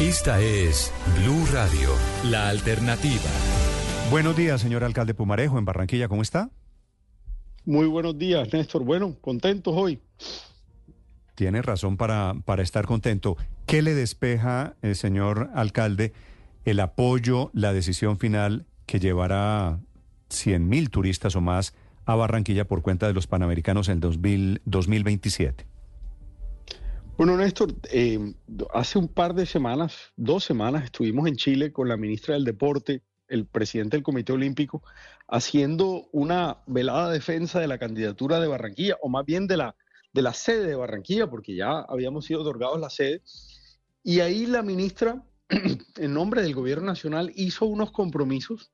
Esta es Blue Radio, la alternativa. Buenos días, señor alcalde Pumarejo, en Barranquilla, ¿cómo está? Muy buenos días, Néstor. Bueno, contentos hoy. Tiene razón para, para estar contento. ¿Qué le despeja, el eh, señor alcalde, el apoyo, la decisión final que llevará 100 mil turistas o más a Barranquilla por cuenta de los Panamericanos en 2027? Bueno, Néstor, eh, hace un par de semanas, dos semanas, estuvimos en Chile con la ministra del Deporte, el presidente del Comité Olímpico, haciendo una velada defensa de la candidatura de Barranquilla, o más bien de la, de la sede de Barranquilla, porque ya habíamos sido otorgados la sede. Y ahí la ministra, en nombre del Gobierno Nacional, hizo unos compromisos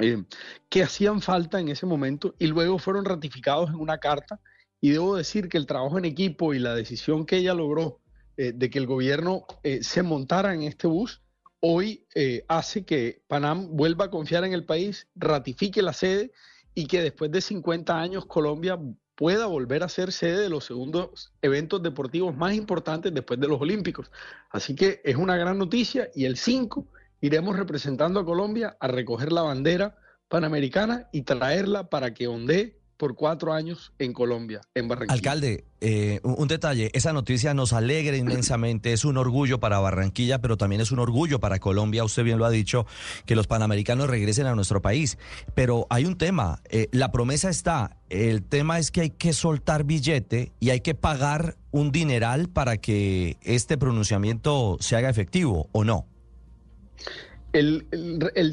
eh, que hacían falta en ese momento y luego fueron ratificados en una carta. Y debo decir que el trabajo en equipo y la decisión que ella logró eh, de que el gobierno eh, se montara en este bus, hoy hace que Panam vuelva a confiar en el país, ratifique la sede y que después de 50 años Colombia pueda volver a ser sede de los segundos eventos deportivos más importantes después de los Olímpicos. Así que es una gran noticia y el 5 iremos representando a Colombia a recoger la bandera panamericana y traerla para que ondee por cuatro años en Colombia, en Barranquilla. Alcalde, eh, un, detalle, esa noticia nos alegra inmensamente, es un orgullo para Barranquilla, pero también es un orgullo para Colombia, usted bien lo ha dicho, que los panamericanos regresen a nuestro país. Pero hay un tema, eh, la promesa está, el tema es que hay que soltar billete y hay que pagar un dineral para que este pronunciamiento se haga efectivo, ¿o no? El,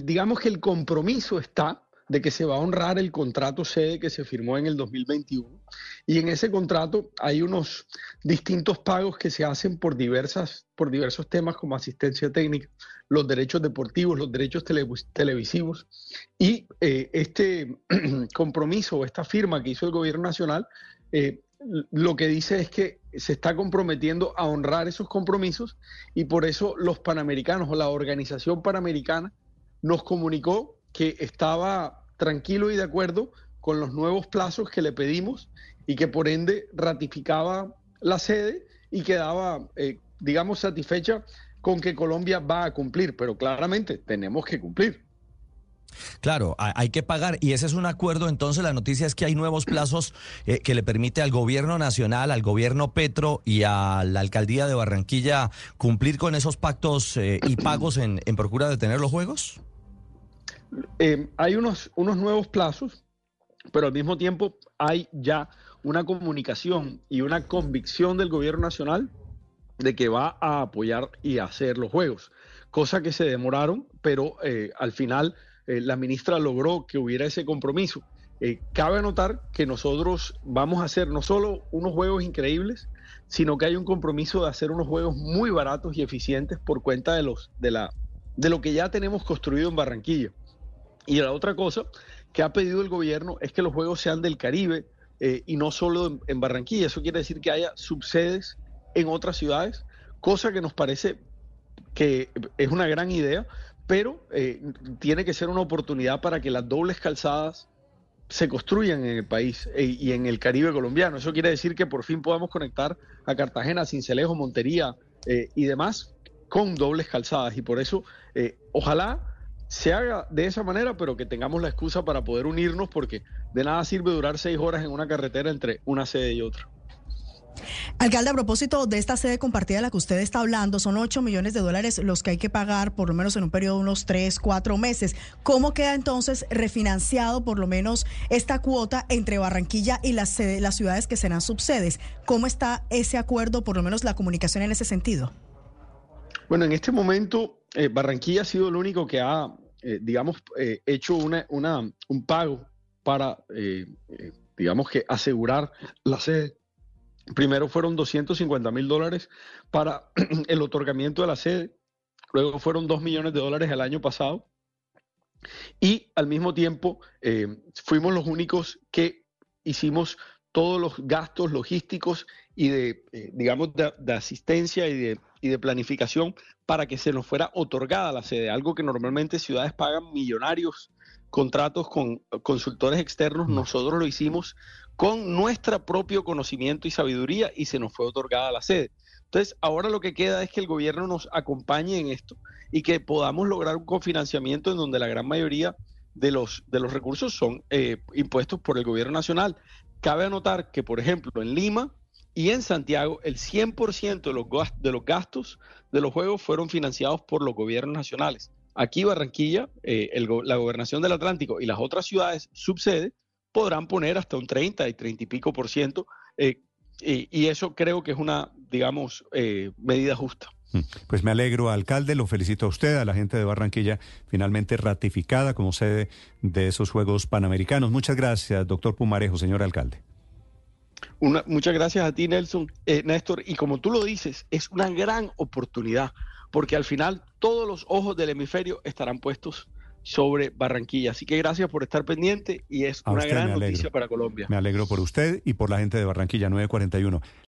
digamos que el compromiso está de que se va a honrar el contrato sede que se firmó en el 2021 y en ese contrato hay unos distintos pagos que se hacen por diversas por diversos temas como asistencia técnica, los derechos deportivos, los derechos televisivos. Y eh, este compromiso o esta firma que hizo el gobierno nacional eh, lo que dice es que se está comprometiendo a honrar esos compromisos y por eso los panamericanos o la organización panamericana nos comunicó que estaba tranquilo y de acuerdo con los nuevos plazos que le pedimos y que por ende ratificaba la sede y quedaba, eh, digamos, satisfecha con que Colombia va a cumplir, pero claramente tenemos que cumplir. Claro, hay que pagar y ese es un acuerdo. Entonces la noticia es que hay nuevos plazos eh, que le permite al gobierno nacional, al gobierno Petro y a la alcaldía de Barranquilla cumplir con esos pactos eh, y pagos en, procura de tener los juegos. Eh, hay unos, nuevos plazos, pero al mismo tiempo hay ya una comunicación y una convicción del gobierno nacional de que va a apoyar y hacer los juegos, cosa que se demoraron, pero al final eh, la ministra logró que hubiera ese compromiso. Eh, cabe notar que nosotros vamos a hacer no solo unos juegos increíbles, sino que hay un compromiso de hacer unos juegos muy baratos y eficientes por cuenta de, de lo que ya tenemos construido en Barranquilla. Y la otra cosa que ha pedido el gobierno es que los juegos sean del Caribe eh, y no solo en Barranquilla. Eso quiere decir que haya subsedes en otras ciudades, cosa que nos parece que es una gran idea, pero eh, tiene que ser una oportunidad para que las dobles calzadas se construyan en el país eh, y en el Caribe colombiano. Eso quiere decir que por fin podamos conectar a Cartagena, Cincelejo, Montería eh, y demás con dobles calzadas. Y por eso, ojalá se haga de esa manera, pero que tengamos la excusa para poder unirnos, porque de nada sirve durar seis horas en una carretera entre una sede y otra. Alcalde, a propósito de esta sede compartida de la que usted está hablando, son 8 millones de dólares los que hay que pagar por lo menos en un periodo de unos 3, 4 meses. ¿Cómo queda entonces refinanciado por lo menos esta cuota entre Barranquilla y las, las ciudades que serán subsedes? ¿Cómo está ese acuerdo, por lo menos la comunicación en ese sentido? Bueno, en este momento eh, Barranquilla ha sido el único que ha, eh, digamos, eh, hecho una, un pago para, digamos que, asegurar la sede. Primero fueron 250 mil dólares para el otorgamiento de la sede, luego fueron 2 millones de dólares el año pasado. Y al mismo tiempo eh, fuimos los únicos que hicimos todos los gastos logísticos y de, eh, digamos, de, asistencia y de, y de planificación para que se nos fuera otorgada la sede, algo que normalmente ciudades pagan millonarios contratos con consultores externos, mm. nosotros lo hicimos con nuestro propio conocimiento y sabiduría y se nos fue otorgada la sede. Entonces, ahora lo que queda es que el gobierno nos acompañe en esto y que podamos lograr un cofinanciamiento en donde la gran mayoría de los, de los recursos son eh, impuestos por el gobierno nacional. Cabe anotar que, por ejemplo, en Lima y en Santiago, el 100% de los, de los gastos de los Juegos fueron financiados por los gobiernos nacionales. Aquí Barranquilla, eh, la gobernación del Atlántico y las otras ciudades subsede podrán poner hasta un 30 y 30 y pico por ciento eh, y, eso creo que es una, digamos, eh, medida justa. Mm. Pues me alegro, alcalde, lo felicito a usted, a la gente de Barranquilla, finalmente ratificada como sede de esos Juegos Panamericanos. Muchas gracias, doctor Pumarejo, señor alcalde. Una, muchas gracias a ti, Nelson, eh, Néstor. Y como tú lo dices, es una gran oportunidad, porque al final todos los ojos del hemisferio estarán puestos sobre Barranquilla. Así que gracias por estar pendiente y es una gran noticia para Colombia. Me alegro por usted y por la gente de Barranquilla 941.